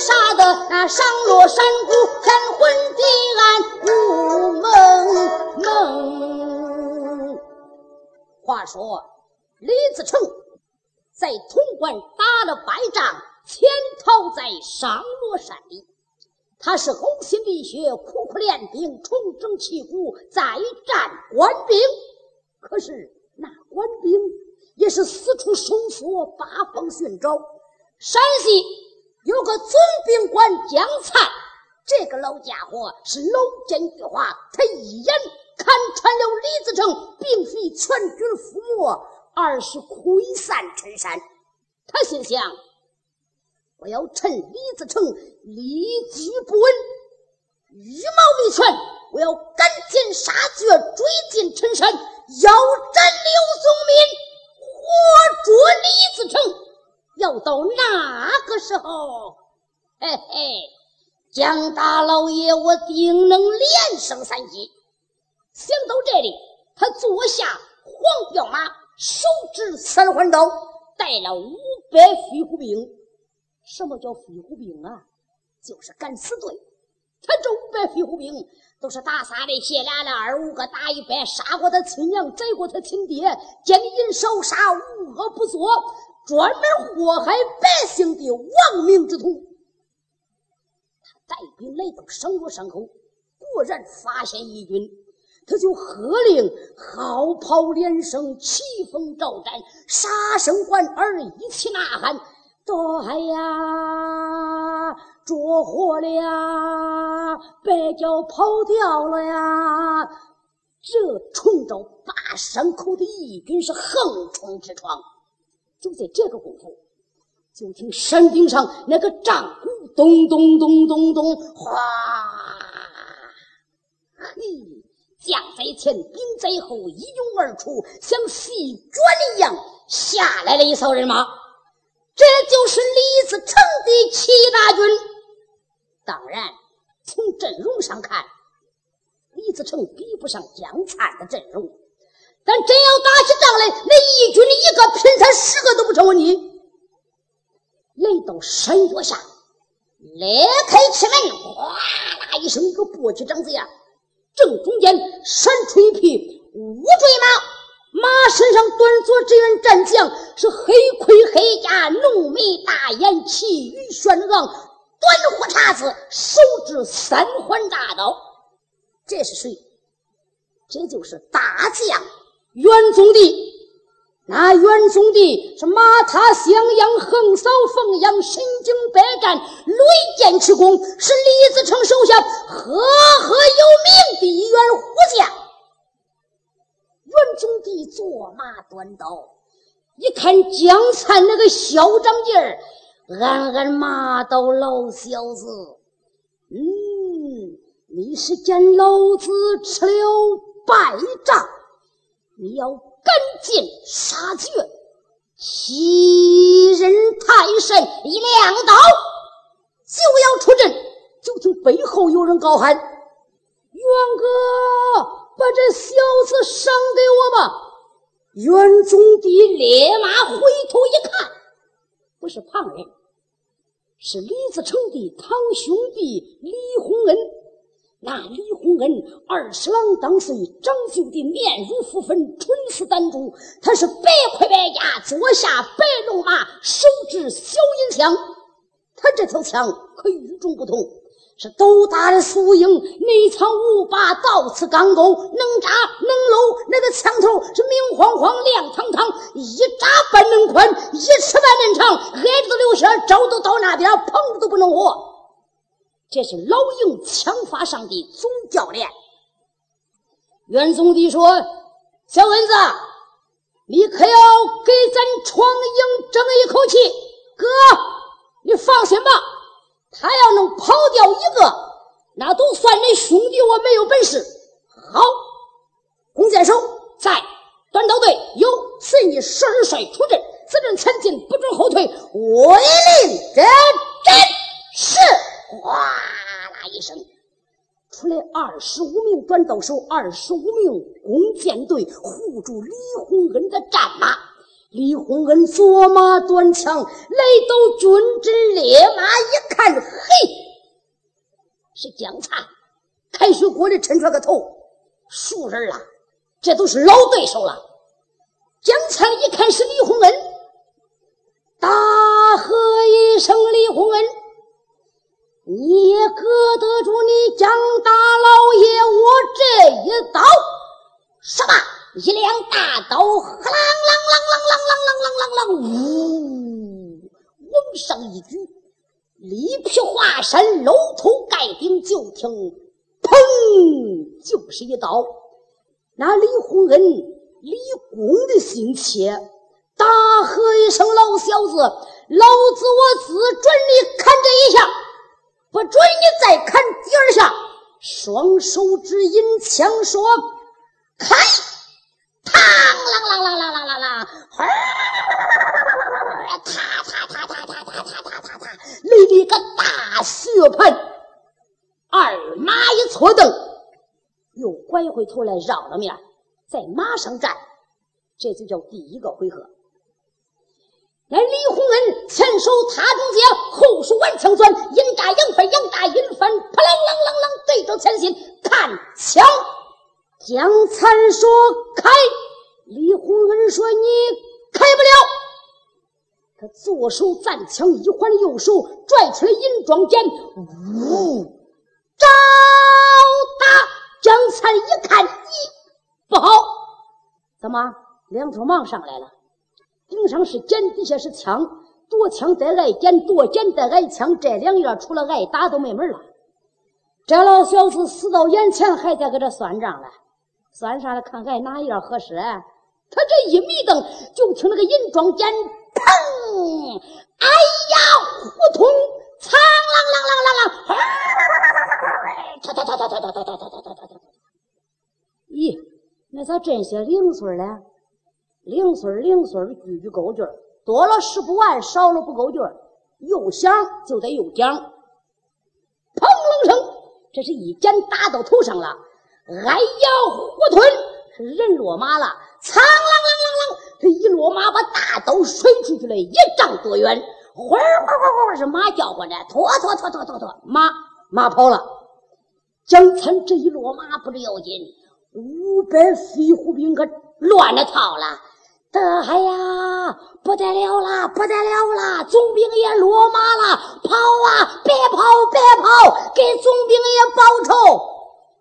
杀的那上落山谷天昏地暗无梦梦。话说李自成。在潼关打了败仗，潜逃在上罗山里。他是呕心沥血、苦苦练兵、重整旗鼓，再战官兵。可是那官兵也是四处收缩，八方寻找。山西有个总兵官江灿，这个老家伙是老奸巨猾，他一眼看穿了李自成并非全军覆没。而是溃散陈山，他心想：我要趁李自成立即不稳，羽毛未全，我要赶尽杀绝，追进陈山，要斩刘宗敏，活捉李自成。要到那个时候，嘿嘿，江大老爷我定能连胜三级。想到这里，他坐下黄骠马。手执三环刀，带了五百飞虎兵。什么叫飞虎兵啊？就是敢死队。他这五百飞虎兵都是打仨的，卸俩的，二五个打一百，杀过他亲娘，宰过他亲爹，奸淫少杀，无恶不作，专门祸害百姓的亡命之徒。他带兵来到上罗山口，果然发现义军。他就喝令，号炮连声，旗风招展，杀声贯耳，一起呐喊：“哎呀，着火了呀！白脚跑掉了呀！”这冲着八山口的义军是横冲直撞。就在这个功夫，就听山顶上那个战鼓咚咚咚咚咚，哗，嘿。将在前，兵在后，一拥而出，像细转一样下来了一艘人马。这就是李自成的七大军。当然，从阵容上看，李自成比不上江灿的阵容。但真要打起仗来，那义军的一个拼他十个都不成问题。来到山脚下，裂开气门，哗啦一声，一个簸箕掌子呀！正中间闪出一匹乌骓马，马身上端坐这员战将，是黑盔黑甲，浓眉大眼，气宇轩昂，短胡茬子，手执三环大刀。这是谁？这就是大将袁宗帝。那袁宗帝是马踏襄阳，横扫凤阳，身经百战，屡建奇功，是李自成手下赫赫有名的一员虎将。袁宗帝坐马端刀，一看江灿那个嚣张劲儿，暗暗骂道：“老小子，嗯，你是见老子吃了败仗，你要。”赶尽杀绝，欺人太甚！一亮刀就要出阵，就听背后有人高喊：“元哥，把这小子赏给我吧！”袁宗帝立马回头一看，不是旁人，是李自成的堂兄弟李洪恩。那李洪恩二十郎当岁，长就的面如浮粉，唇似丹珠。他是白盔白甲，坐下白龙马，手执小银枪。他这条枪可与众不同，是斗大的苏鹰，内藏五把倒刺钢钩，能扎能搂。那个枪头是明晃晃、亮堂堂，一扎半能宽，一尺半能长，挨着都流血，招都到那边，碰着都不能活。这是老营枪法上的总教练。袁总的说：“小蚊子，你可要给咱闯营争一口气？哥，你放心吧，他要能跑掉一个，那都算你兄弟我没有本事。好，弓箭手在，短刀队有，随你十二帅出阵，此阵前进，不准后退，威令真真是。”哗啦一声，出来二十五名短刀手，二十五名弓箭队护住李洪恩的战马。李洪恩左马端枪来到军阵列马，一看，嘿，是江灿，开水锅里抻出来个头，熟人了，这都是老对手了。江灿一看是李洪恩，大喝一声：“李洪恩！”你也搁得住你江大老爷我这一刀？说吧，一辆大刀，啷啷啷啷啷啷啷啷啷啷，呜，往上一举，里劈华山，露头盖顶，就听砰，就是一刀。那李洪恩、李公的心切，大喝一声：“老小子，老子我只准你看这一下！”不准你再砍第二下！双手指引枪说：“开！”嘡啷啷啷啷啷啷啷，哗！啪啪啪啪啪啪啪啪啪啪，来了一个大血盆。二马一错蹬，又拐回头来绕了面，在马上站，这就叫第一个回合。那李洪恩前手踏中间，后手挽枪钻，阴扎阳翻，阳扎阴翻，扑棱棱棱棱对着前心看枪。江灿说开，李洪恩说你开不了。他左手暂枪一环，右手拽出来银装剑，呜，招打。江灿一看，咦，不好，怎么两头忙上来了？顶上是剑，底下是枪，夺枪再挨剑，夺剑再挨枪，这两样除了挨打都没门了。这老小子死到眼前，还在搁这算账了，算啥了？看看哪样合适？他这一迷瞪，就听那个银装剑，砰！哎呀，胡通，苍啷啷啷啷啷，嚓嚓嚓嚓嚓嚓嚓嚓嚓嚓嚓嚓！咦，那咋真些零碎了？零碎零碎的句句够句多了使不完，少了不够句又响就得又讲。砰隆声，这是一剑打到头上了。哎呀，虎吞是人落马了。苍啷啷啷啷，这一落马把大刀甩出去了一丈多远。哗哗哗哗是马叫唤着，拖拖拖拖拖拖，马马跑了。江参这一落马不是要紧，五百飞虎兵可乱了套了。得哎呀，不得了啦，不得了啦！总兵也落马了，跑啊！别跑，别跑，给总兵爷报仇。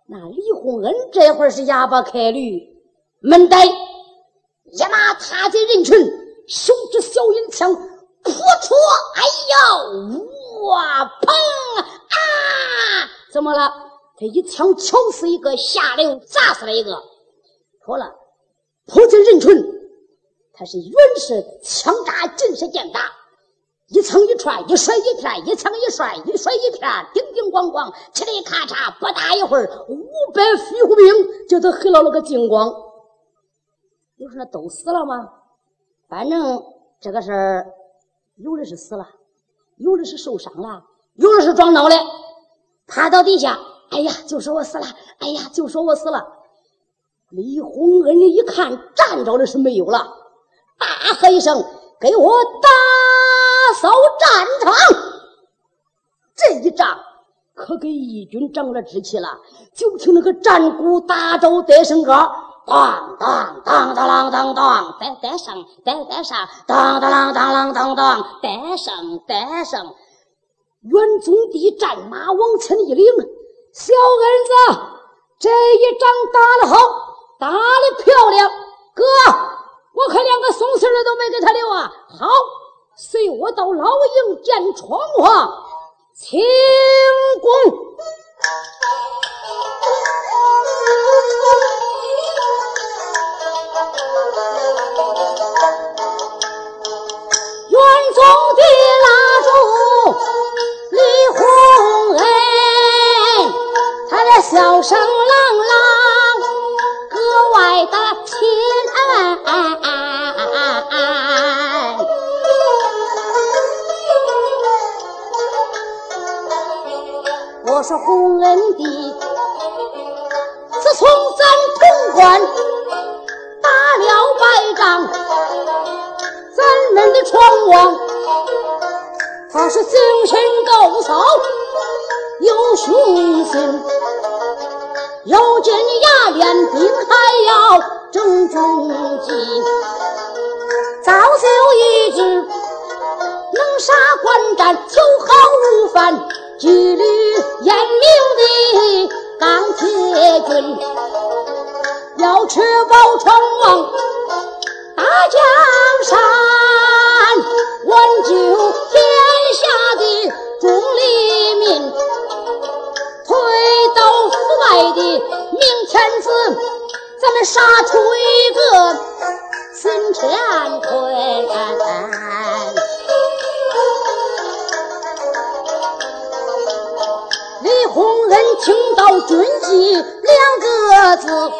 那李洪恩这会儿是哑巴开驴，闷呆，一马踏进人群，手执小银枪，扑出！哎呀，哇，砰啊！怎么了？他一枪敲死一个，下来又砸死了一个。错了，扑进人群。他是原是枪扎尽是箭打，一层一串，一甩一片，一层一甩，一甩一片，叮叮咣咣，嘁哩咔嚓，不大一会儿，五百飞虎兵就都黑了了个精光。你说那都死了吗？反正这个事儿，有的是死了，有的是受伤了，有的是撞倒了，趴到地下，哎呀，就说我死了，哎呀，就说我死了。李洪恩一看，站着的是没有了。大喝一声：“给我打扫战场！”这一仗可给义军长了志气了。就听那个战鼓打着得声歌，当当当当啷当当，得得上得得上，当当啷当啷当当，得上得上。元宗帝战马往前一领，小恩子，这一仗打得好，打得漂亮，哥，我可连个送信儿都没给他留啊。好，随我到老营见闯王，请功。元宗的蜡烛李洪恩，他的笑声我说洪恩弟，自从咱潼关打了败仗，咱们的闯王他是精神高超，有雄心，要见牙练兵还要整军纪，造就一支能杀官战、有好无犯。纪律严明的钢铁军，要确保闯王大江山，挽救天下的众黎民，推倒腐败的明天子，咱们杀出一个新乾坤。李洪恩听到“军纪”两个字，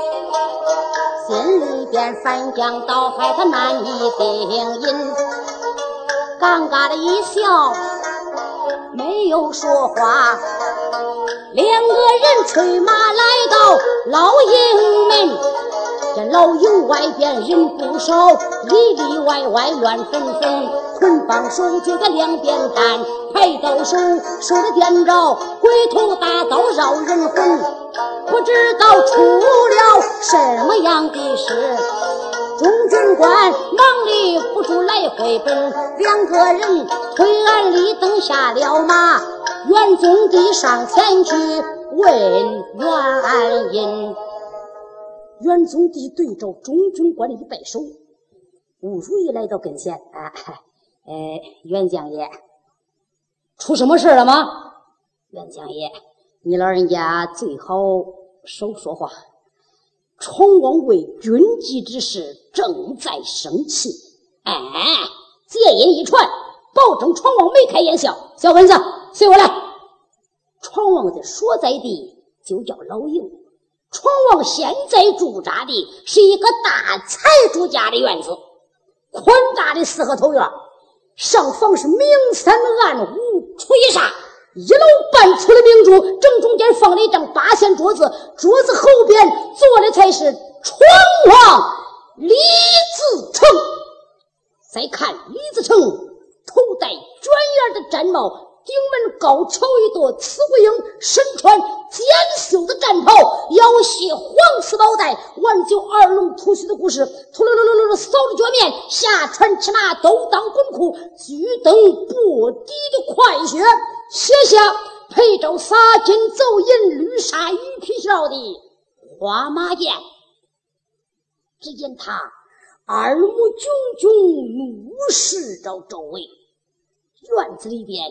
心里边翻江倒海，他难以定音，尴尬的一笑，没有说话。两个人催马来到老营门，这老营外边人不少，里里外外乱纷纷，捆绑手就在两边站。抬刀手，手里掂着鬼头大刀绕人魂，不知道出了什么样的事。中军官忙里不住来回奔，两个人推鞍立等下了马，元宗帝上前去问原因。元宗帝对着中军官一摆手，吴如意来到跟前，啊，哎，元将爷。出什么事了吗，元将爷？你老人家最好少说话。闯王为军机之事正在生气，哎，接音一传，保证闯王眉开眼笑。小本子，随我来。闯王的所在地就叫老营。闯王现在驻扎的是一个大财主家的院子，宽大的四合头院。上方是明三暗五吹煞，一楼半出的明珠，正中间放了一张八仙桌子，桌子后边坐的才是闯王李自成。再看李自成，头戴卷帘的毡帽。顶门高挑一朵刺虎鹰，身穿尖绣的战袍，腰系黄丝宝带，挽就二龙吐须的故事，秃噜噜噜噜噜扫着脚面，下穿赤马，都当滚裤，巨蹬不低的快靴，写下配着洒金走银绿纱鱼皮鞘的花马剑。只见他二目炯炯，怒视着周围，院子里边。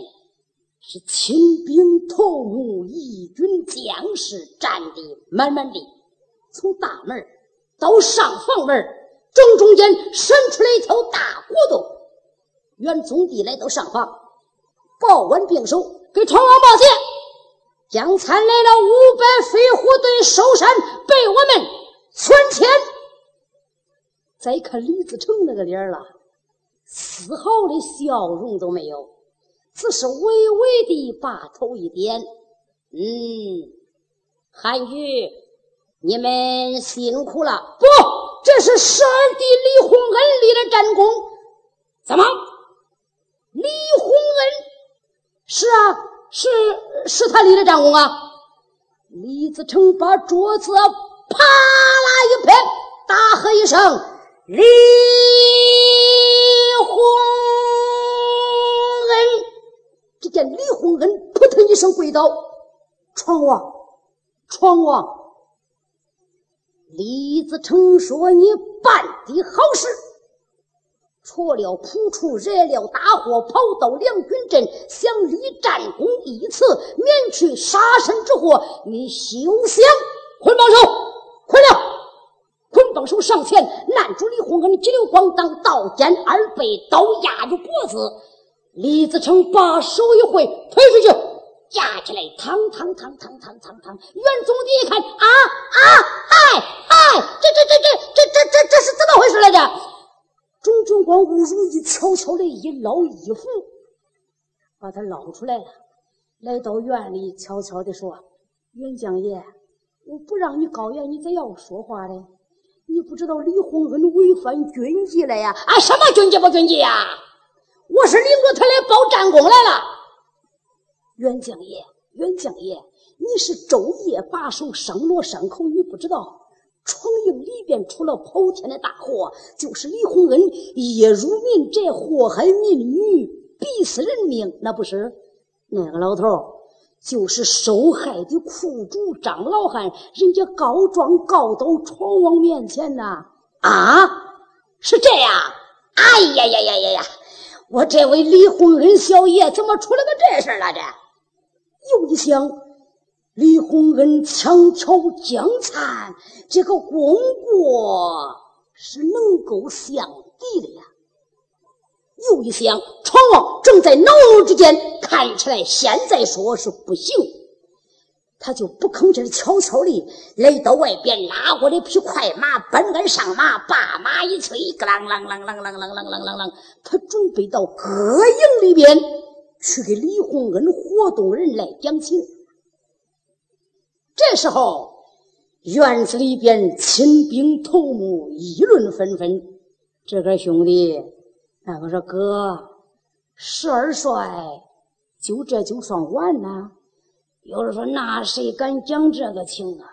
是清兵头目，义军将士站的满满的。从大门到上房门正中间伸出来一条大骨头。袁宗帝来到上房，报完兵手，给闯王报信：将参来了五百飞虎队守山，被我们全歼。再看李自成那个脸了，丝毫的笑容都没有。只是微微的把头一点，嗯，韩愈，你们辛苦了。不，这是十二弟李洪恩立的战功。怎么？李洪恩？是啊，是是他立的战功啊！李自成把桌子啪啦一拍，大喝一声：“李见李洪恩扑腾一声跪倒：“闯王，闯王！”李自成说：“你办的好事。”除了扑出，惹了大祸，跑到梁军阵，想立战功一次，免去杀身之祸。你休想捆绑手，捆了！捆绑手上前按住李洪恩，急流咣当刀尖二背刀压住脖子。李自成把手一挥，推出去，架起来，嘡嘡嘡嘡嘡嘡嘡。袁总的一看，啊啊，哎哎，这这这这这这这这是怎么回事来着？钟军光吴如意悄悄的一捞衣服，把他捞出来了。来到院里，悄悄的说：“袁将爷，我不让你高言，你咋要说话嘞？你不知道李洪恩违反军纪了呀？啊，什么军纪不军纪呀？我是领着他来报战功来了。袁将爷，袁将爷，你是昼夜把守生罗山口，你不知道。”闯营里边出了跑天的大祸，就是李洪恩夜入民宅，祸害民女，逼死人命。那不是那个老头就是受害的苦主张老汉，人家告状告到闯王面前呐！啊，是这样！哎呀呀呀呀呀！我这位李洪恩小爷怎么出了个这事儿了？这又一想。李洪恩强求江灿，这个功过是能够相抵的呀。又一想，闯王正在恼怒之间，看起来现在说是不行，他就不吭气，悄悄的来到外边，拉过了匹快马，奔鞍上马，把马一催，咯啷啷啷啷啷啷啷啷啷啷，他准备到各营里边去给李洪恩活动人来讲情。这时候，院子里边亲兵头目议论纷纷。这个兄弟，那个说哥，十二帅就这就算完了？有人说那谁敢讲这个情啊？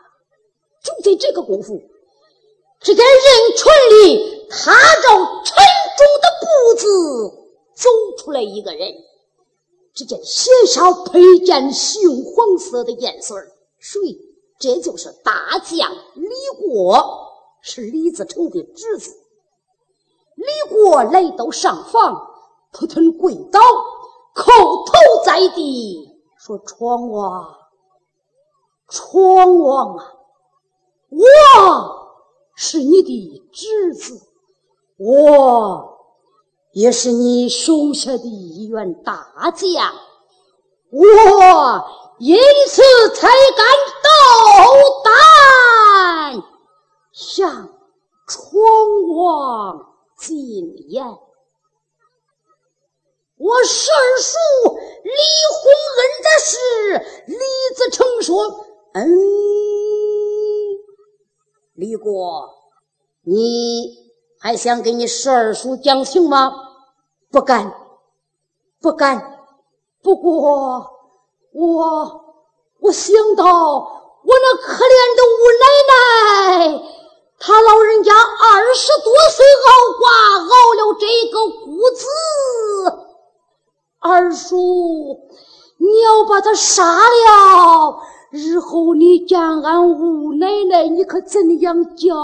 就在这个功夫，只见人群里踏着沉重的步子走出来一个人。只见鞋上配件杏黄色的颜色谁？这就是大将李国，是李自成的侄子。李国来到上房，扑腾跪倒，叩头在地，说：“闯王，闯王啊！我是你的侄子，我也是你手下的一员大将，我。”因此才敢斗胆向闯王进言。我十二叔李洪恩的事，李自成说：“嗯，李国，你还想给你十二叔讲情吗？不敢，不敢。不过。”我我想到我那可怜的五奶奶，她老人家二十多岁熬瓜，熬了这个谷子。二叔，你要把他杀了，日后你见俺五奶奶，你可怎样交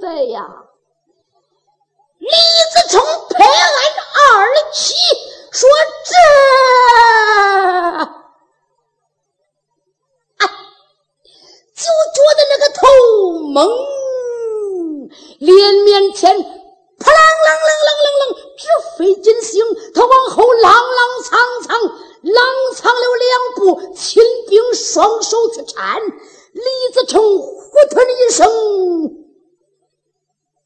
代呀？李自成拍案而起，说：“这。”就觉得那个头蒙，脸面前扑啷啷啷啷啷啷直飞金星，他往后踉踉跄跄，踉跄了两步，亲兵双手去搀，李自成呼吞一声，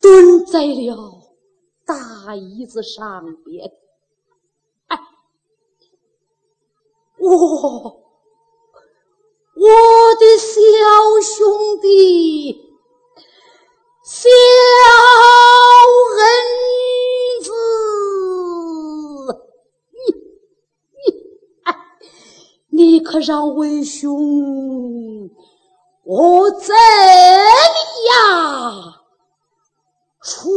蹲在了大椅子上边。哎，我。我的小兄弟，小恩子，你，可让为兄我怎样处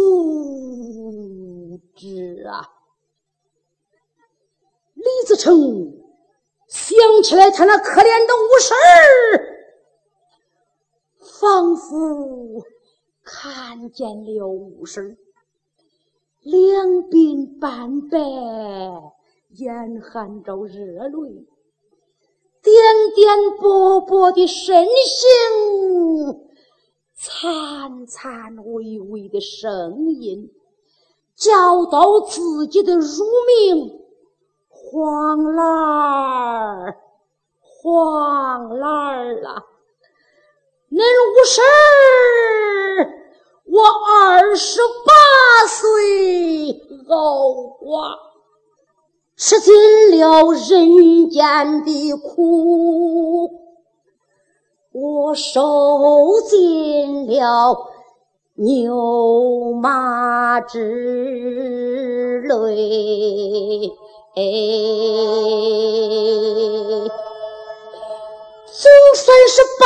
置啊？李自成想起来他那可怜的武婶儿，仿佛看见了武婶儿两鬓斑白，眼含着热泪。颠颠簸簸的身形，颤颤巍巍的声音，叫到自己的乳名黄兰儿，黄兰儿啊！恁五婶，我二十八岁熬寡。吃尽了人间的苦，我受尽了牛马之累。总算是把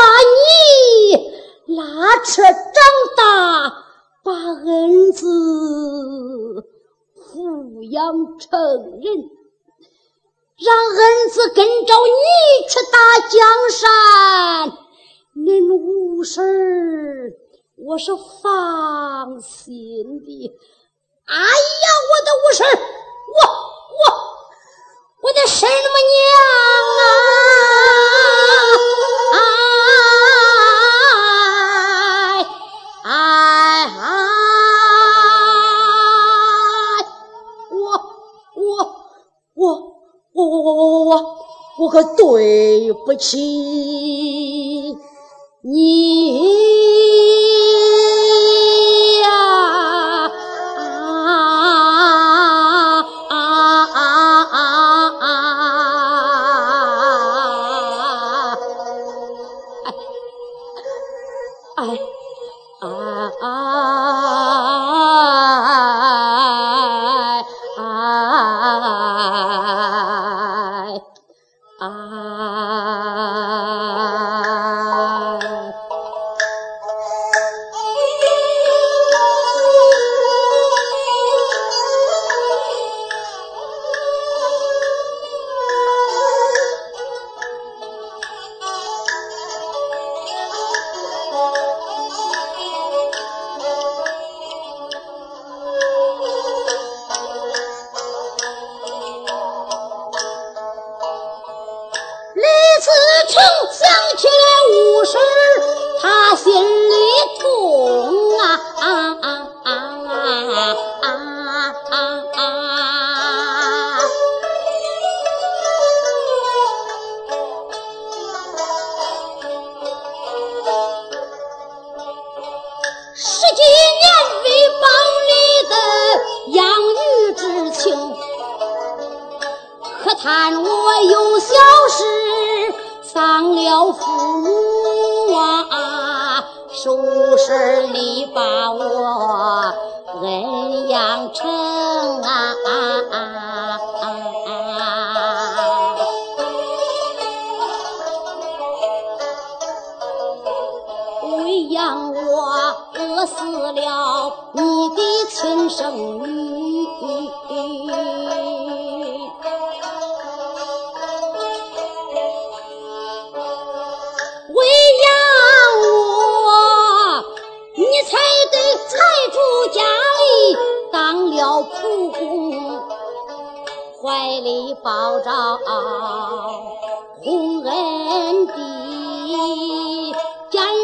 抚养成人。让恩子跟着你去打江山，恁五婶儿我是放心的。哎呀，我的五婶，我我我的婶母娘啊！我我我我我可对不起你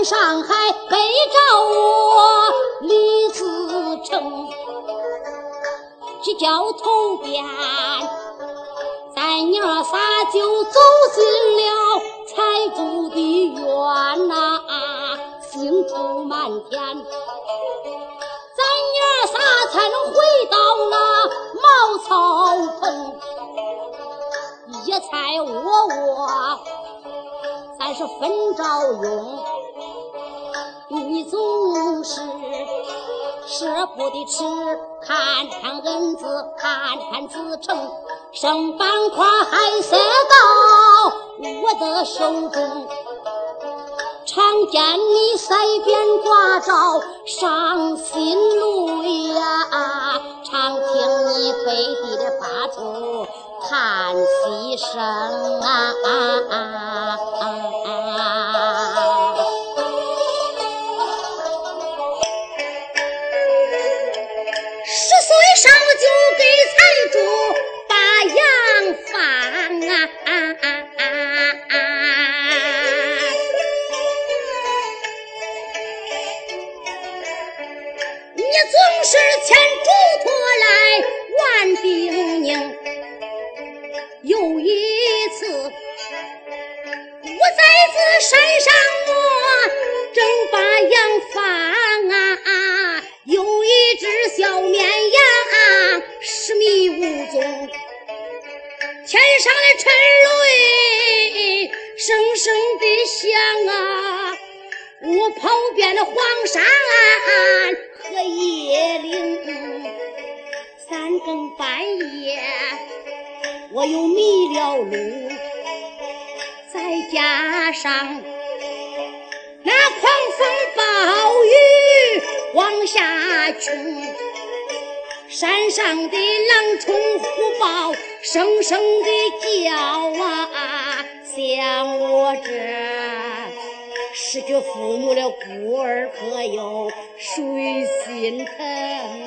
上海北找我李自成，去交头边，咱娘仨就走进了财主的院呐，星珠满天，咱娘仨才能回到那茅草棚，一菜窝窝，咱是分着用。你总是舍不得吃看看恩子看看子成剩半块还塞到我的手中常见你腮边挂照伤心泪呀常听你背地里把出叹息声啊啊啊啊。就给财主把羊放啊。你总是牵猪驼来万叮咛。有一次，我在这山上我正把失迷无踪，天上的沉雷声声的响啊，我跑遍了黄山。和夜岭，三更半夜，我又迷了路，再加上那狂风暴雨往下冲，山上的狼虫虎豹声声的叫啊，像我这。失去父母的孤儿，可有谁心疼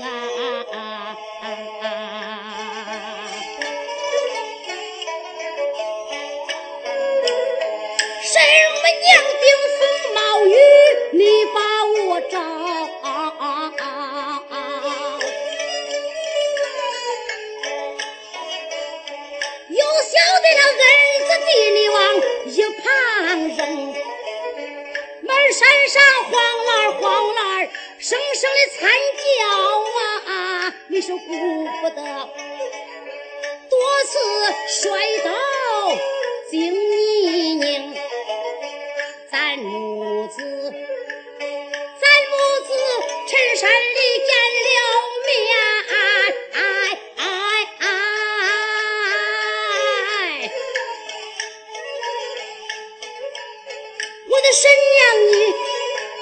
啊？什么娘顶风冒雨，你把我找？一旁人，门。山上黄儿黄儿声声的惨叫啊！你说顾不得，多次摔倒经泥泞，咱母子，咱母子陈山里见了的神娘你。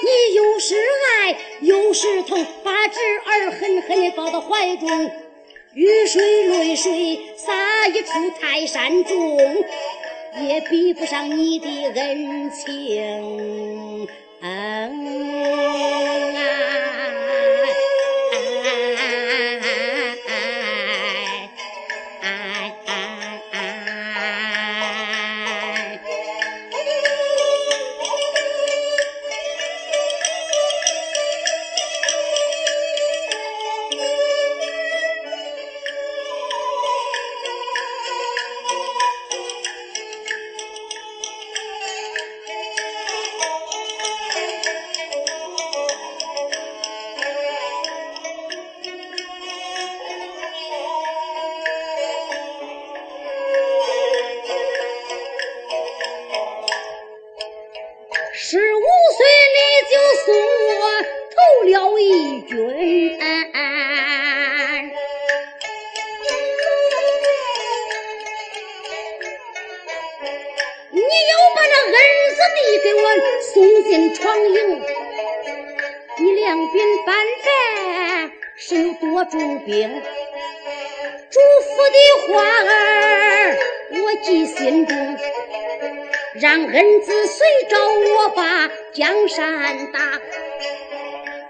你有时爱有时疼，把侄儿狠狠地抱到怀中，雨水泪水洒一处泰山中，也比不上你的恩情。让恩子随着我把江山打，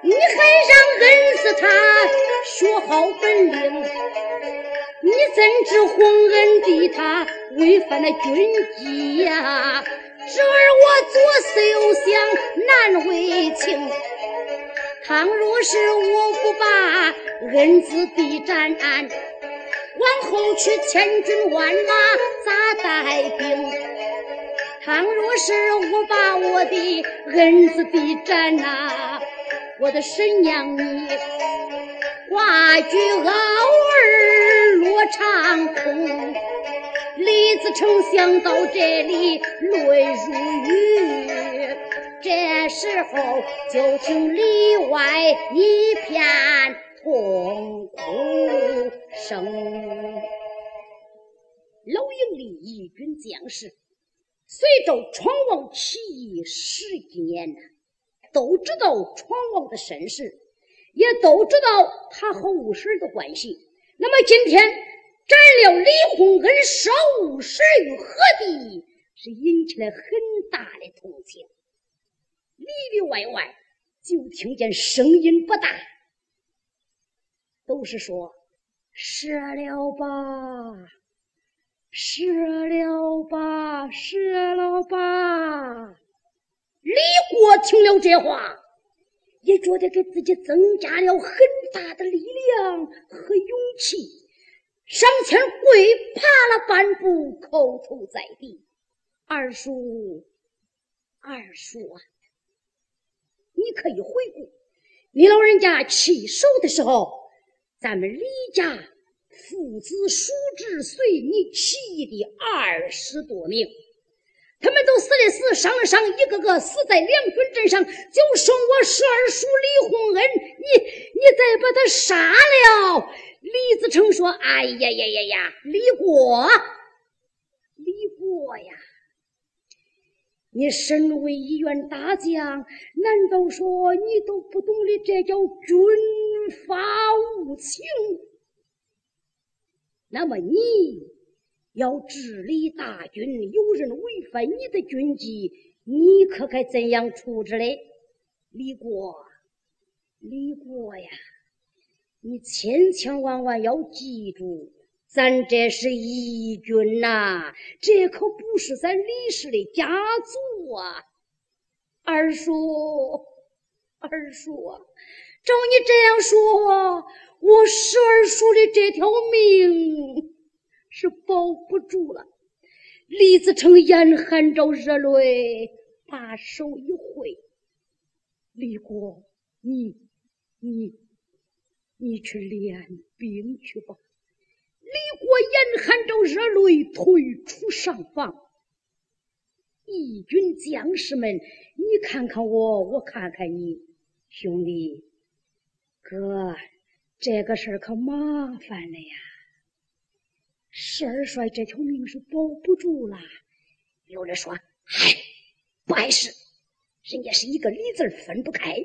你还让恩子他学好本领，你怎知洪恩的他违反了军纪呀？侄儿我左思右想难为情，倘若是我不把恩子的斩，往后去千军万马咋带兵？倘若是我把我的恩子的斩呐，我的神娘你挂句傲儿落长空，李自成想到这里泪如雨，这时候就听里外一片痛哭声。老营里一军将士。随着闯王起义十几年了，都知道闯王的身世，也都知道他和武婶的关系。那么今天斩了李洪恩，烧武婶于何地，是引起了很大的同情。里里外外就听见声音不大，都是说射了吧。射了吧，射了吧！李国听了这话，也觉得给自己增加了很大的力量和勇气，上前跪爬了半步，叩头在地：“二叔，二叔啊，你可以回顾，你老人家起手的时候，咱们李家。”父子叔侄随你起义的二十多名，他们都死的死，伤的伤，一个个死在两军阵上，就剩我十二叔李洪恩，你你再把他杀了。李自成说：“哎呀呀呀呀，李国，李国呀，你身为一员大将，难道说你都不懂得这叫军法无情？”那么你要治理大军，有人违反你的军纪，你可该怎样处置嘞？李国，李国呀，你千千万万要记住，咱这是义军呐，这可不是咱李氏的家族啊！二叔，二叔，照你这样说。我十二叔的这条命是保不住了。李自成眼含着热泪，把手一挥：“李国，你、你、你去练兵去吧。”李国眼含着热泪，退出上房。义军将士们，你看看我，我看看你，兄弟，哥。这个事儿可麻烦了呀！十二帅这条命是保不住了。有人说：“嗨，不碍事，人家是一个李字分不开，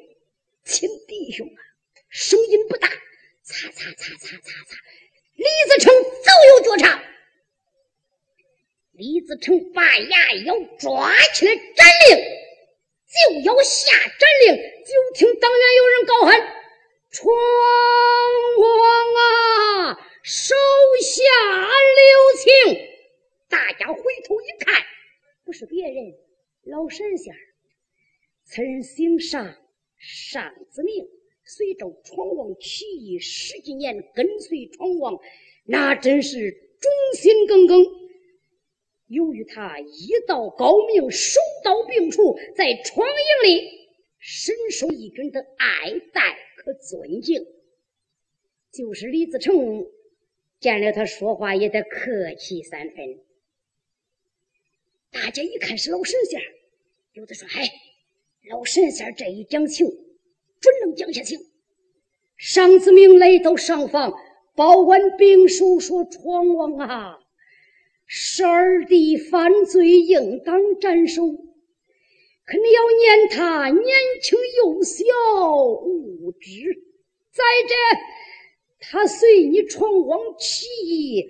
亲弟兄啊，声音不大，擦擦擦擦擦擦。”李自成早有觉察，李自成把牙咬，抓起了斩令，就要下斩令，就听当院有人高喊。闯王啊，手下留情！大家回头一看，不是别人，老神仙此人姓尚，尚子明，随着闯王起义十几年，跟随闯王，那真是忠心耿耿。由于他一道高明，手到病除，在闯营里深受义军的爱戴。可尊敬，就是李自成见了他说话也得客气三分。大家一看是老神仙，有的说：“哎，老神仙这一讲情，准能讲下情。”上子明来到上房，报完兵书说：“闯王啊，十二弟犯罪，应当斩首。”可你要念他年轻幼小无知，再者他随你闯王起义，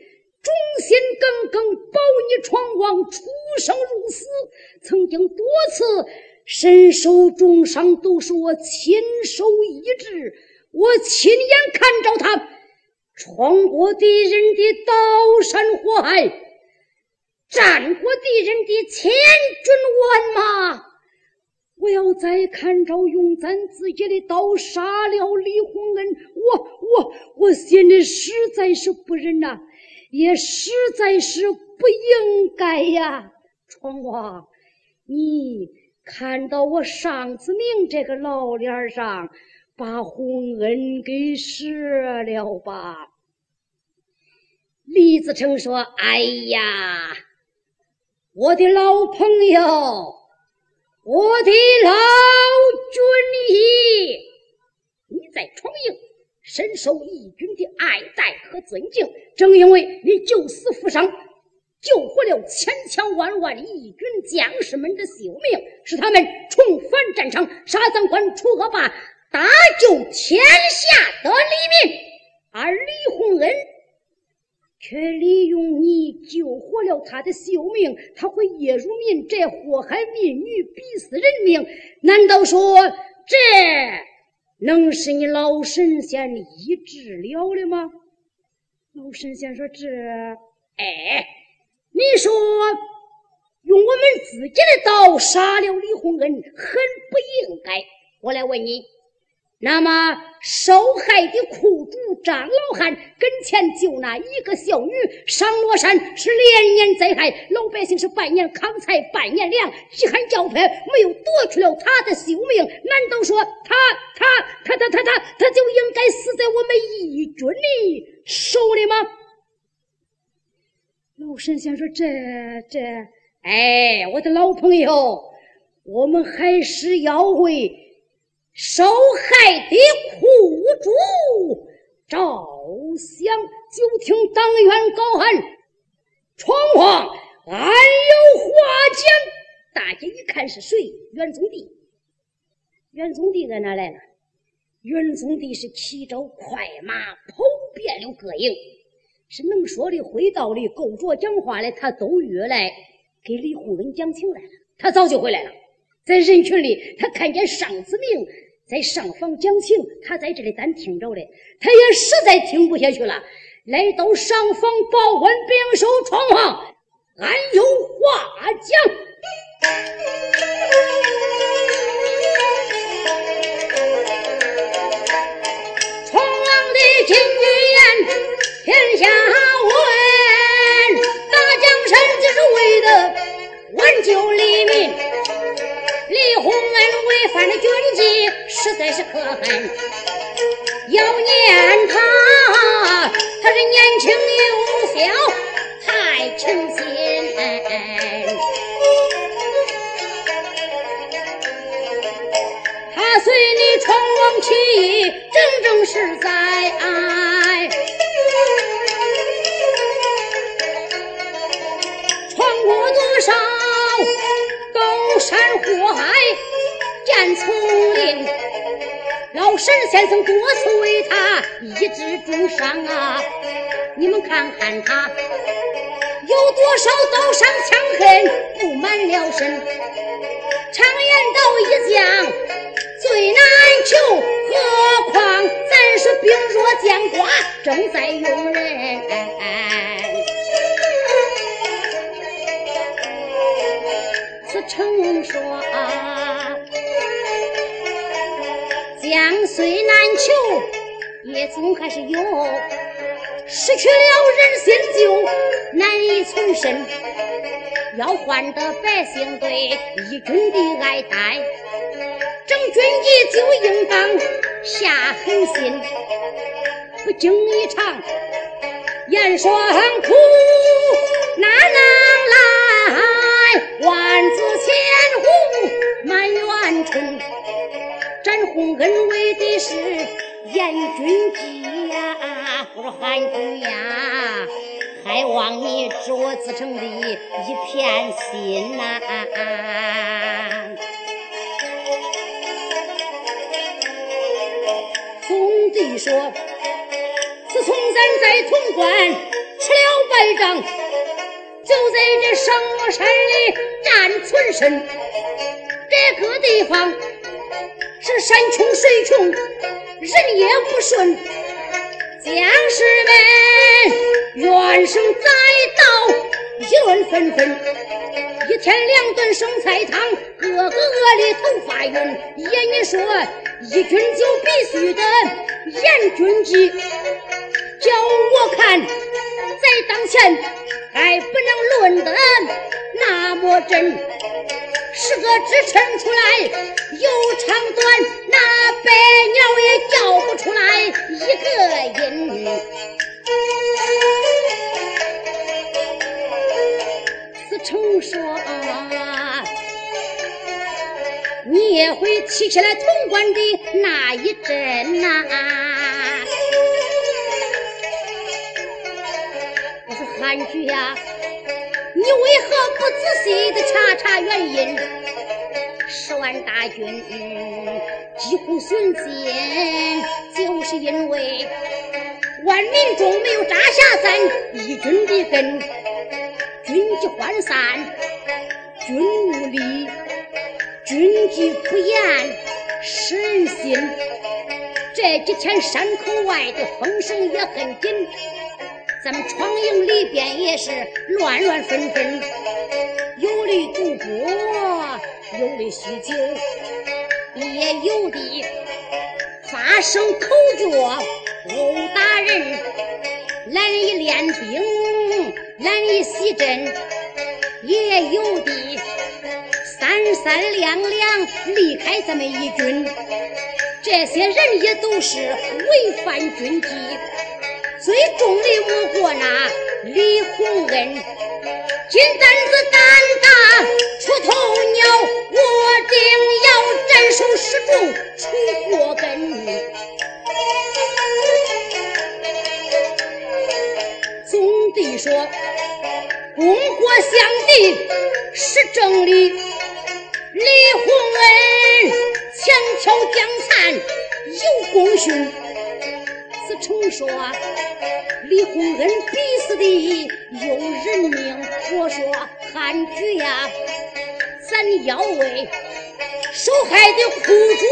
忠心耿耿，保你闯王出生入死，曾经多次身受重伤，都是我亲手医治，我亲眼看着他闯过敌人的刀山火海，战过敌人的千军万马。我要再看着用咱自己的刀杀了李洪恩，我我我心里实在是不忍呐，也实在是不应该呀！闯王，你看到我上子明这个老脸上，把洪恩给舍了吧？李自成说：“哎呀，我的老朋友。”我的老军医，你在闯营深受义军的爱戴和尊敬，正因为你救死扶伤，救活了千千万万义军将士们的性命，使他们重返战场，杀三官，除恶霸，大救天下的黎民。而李洪恩却利用你救活了他的性命，他会夜入民宅，祸害民女，逼死人命。难道说这能是你老神仙医治了的吗？老神仙说：“这，哎。”你说用我们自己的刀杀了李洪恩，很不应该。我来问你，那么受害的苦主张老汉跟前就那一个小女上罗山，是连年灾害，老百姓是半年糠菜半年粮，饥寒交迫，没有夺去了他的性命，难道说他他他他他他他就应该死在我们义军的手里吗？老神仙说：“这这，哎，我的老朋友，我们还是要为受害的苦主赵想。就听党员高喊：‘闯王，俺有话讲！’大家一看是谁？袁宗帝。袁宗帝在哪来了？袁宗帝是骑着快马，跑遍了各营。”是能说的、会道的、够着讲话的，他都约来给李洪恩讲情来了。他早就回来了，在人群里，他看见尚子明在上方讲情，他在这里单听着嘞，他也实在听不下去了，来到上房报官兵手闯房，得百姓对义军的爱戴，整军衣就应当下狠心，不经一场严霜苦，哪能来？万紫千红满园春，展宏恩为的是严军机呀，不是汉军呀，还望你知我自成的一片心呐。总的说，自从咱在潼关吃了败仗。就在这上罗山里站村身，这个地方是山穷水穷，人也不顺，将士们怨声载道，议论纷纷。一天两顿生菜汤，个个饿里头发晕。爷你说，一军就必须得严军纪，叫我看在当前。还不能论得那么真，十个支撑出来有长短，那百鸟也叫不出来一个音。子成说，你也会提起来潼关的那一阵呐。我说韩剧呀，你为何不仔细的查查原因？十万大军几乎殉尽，就是因为万民众没有扎下咱义军的根，军纪涣散，军无力，军纪不严，使人心。这几天山口外的风声也很紧。咱们闯营里边也是乱乱纷纷，有的赌博，有的酗酒，也有的发生口角殴打人，难以练兵，难以习阵，也有的三三两两离开咱们义军，这些人也都是违反军纪。最重的不过那李洪恩，金胆子胆大出头鸟，我定要斩首示众除祸根。总的说，功过相抵是正理。李洪恩强挑江残有功勋，子成说。李洪恩必死的有人命，我说汉局呀，咱要为受害的苦主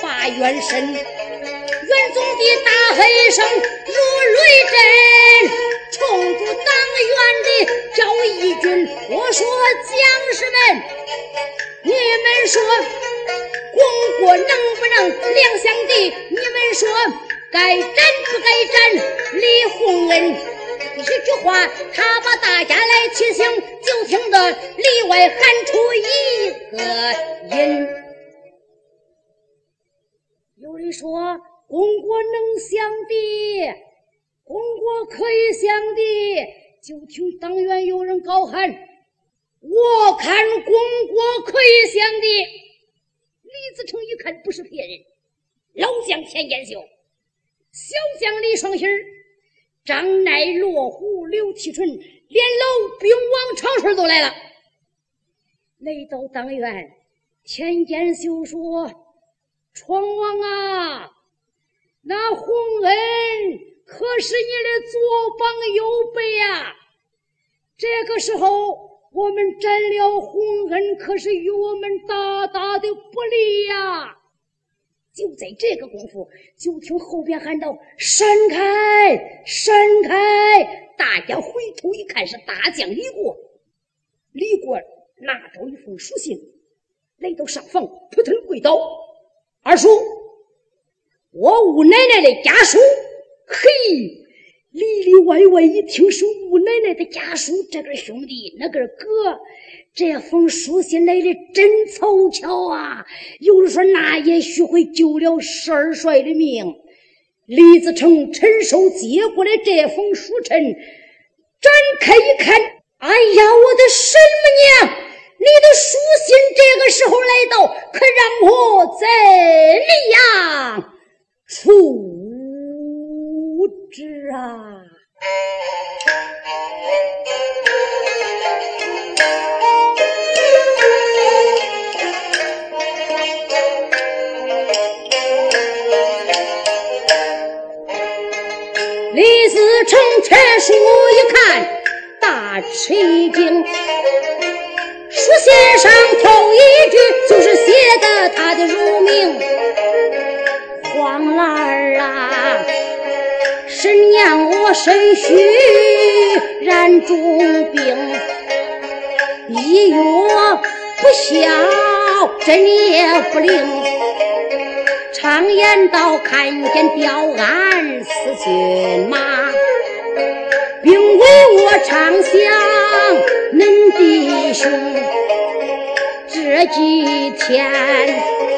把冤伸。袁宗的大黑声如雷震，共主党员的叫义军。我说将士们，你们说功过能不能两相抵？你们说。该斩不该斩？李洪恩一句话，他把大家来提醒，就听得里外喊出一个音。有人说功过能相抵，功过可以相抵。就听党员有人高喊：“我看功过可以相抵。”李自成一看不是别人，老将田建秀。小将李双喜、张乃、罗虎、刘提纯，连老兵王长顺都来了。来到当院，田建秀说：“闯王啊，那洪恩可是你的左膀右臂呀！这个时候我们斩了洪恩，可是与我们大大的不利呀！”就在这个功夫，就听后边喊道：“闪开，闪开！”大家回头一看，是大将李国。李国拿着一封书信，来到上房，扑腾跪倒：“二叔，我吴奶奶的家书。”嘿。里里外外一听是吴奶奶的家书，这个兄弟那个哥，这封书信来的真凑巧啊！有人说那也许会救了十二帅的命。李自成陈寿接过来这封书陈，展开一看，哎呀，我的神母娘！你的书信这个时候来到，可让我怎么样处？知啊，李自成拆书一看，大吃一惊。书信上头一句就是写的他的乳名，黄兰儿啊。神娘，我身虚染重病，医药不效，针也不灵。常言道，看见吊鞍似骏马，并为我唱响恁弟兄。这几天。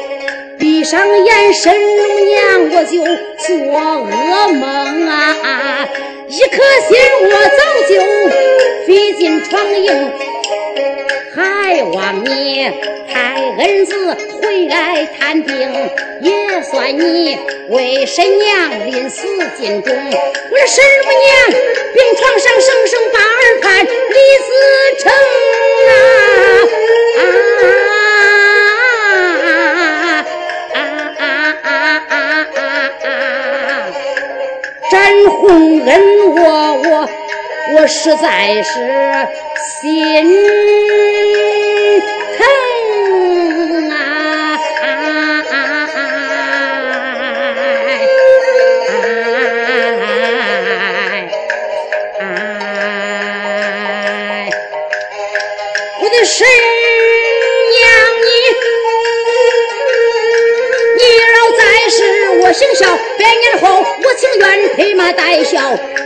闭上眼神龙娘我就做噩梦啊一颗心我早就飞进床营还望你派恩子回来探病也算你为神娘临死尽忠我的神母娘病床上生生把儿盼李自成啊。啊。你洪恩我我我实在是心。情愿披麻戴孝。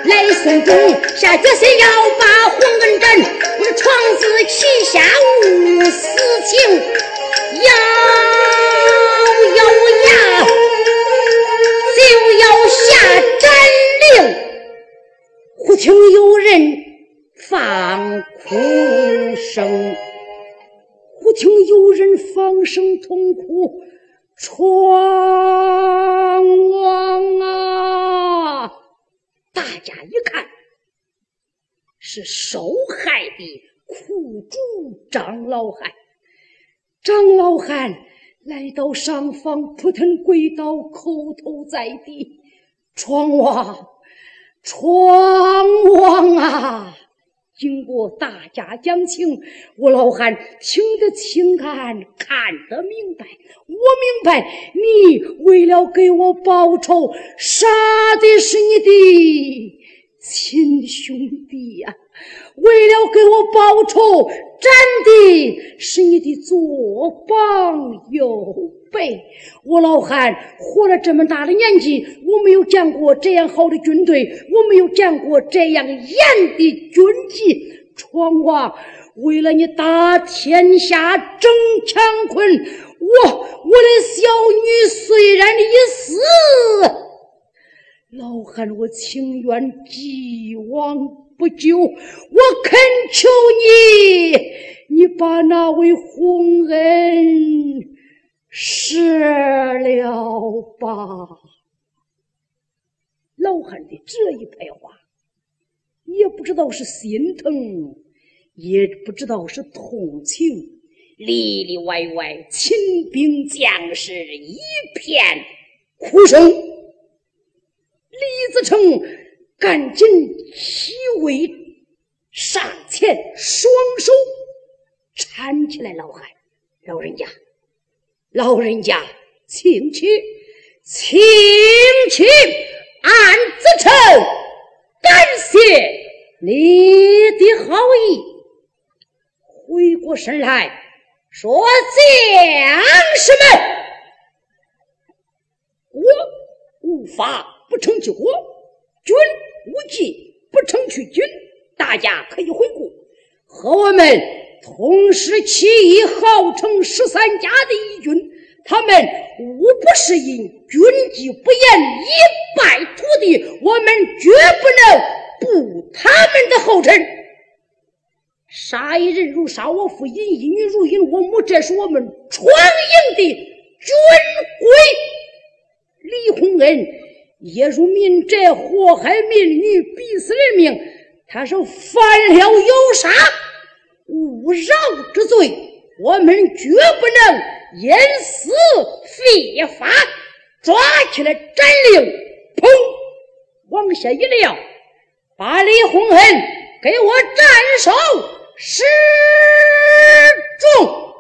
来送终，下决心要把黄恩斩。我是床子旗下无私情，咬咬牙就要下斩令。忽听有人放哭声，忽听有人放声痛哭，闯王啊！大家一看，是受害的苦主张老汉。张老汉来到上方，扑腾跪倒，叩头在地：“闯王，闯王啊！”经过大家讲情，我老汉听得清看，看得明白。我明白，你为了给我报仇，杀的是你的亲兄弟呀；为了给我报仇，斩的是你的左膀右背。我老汉活了这么大的年纪，我没有见过这样好的军队，我没有见过这样严的军纪。闯王为了你打天下争乾坤，我我的小女虽然已死，老汉我情愿既往不咎。我恳求你，你把那位洪恩是了吧。老汉的这一排话。也不知道是心疼，也不知道是同情，里里外外，秦兵将士一片哭声。李自成赶紧起位上前，双手搀起来老汉，老人家，老人家，请起，请起，俺子成感谢。你的好意，回过神来说：“将士们，国无法不成其国，君无计不成其君。大家可以回顾，和我们同时起义，号称十三家的义军，他们无不是因军纪不严，一败涂地。我们绝不能。”步他们的后尘，杀一人如杀我父，引一女如引我母，这是我们闯营的军规。李洪恩夜入民宅，祸害民女，逼死人命，他是犯了有杀不饶之罪我们绝不能因私废法抓起来斩了砰！往下一撂把李洪恩给我斩首示众！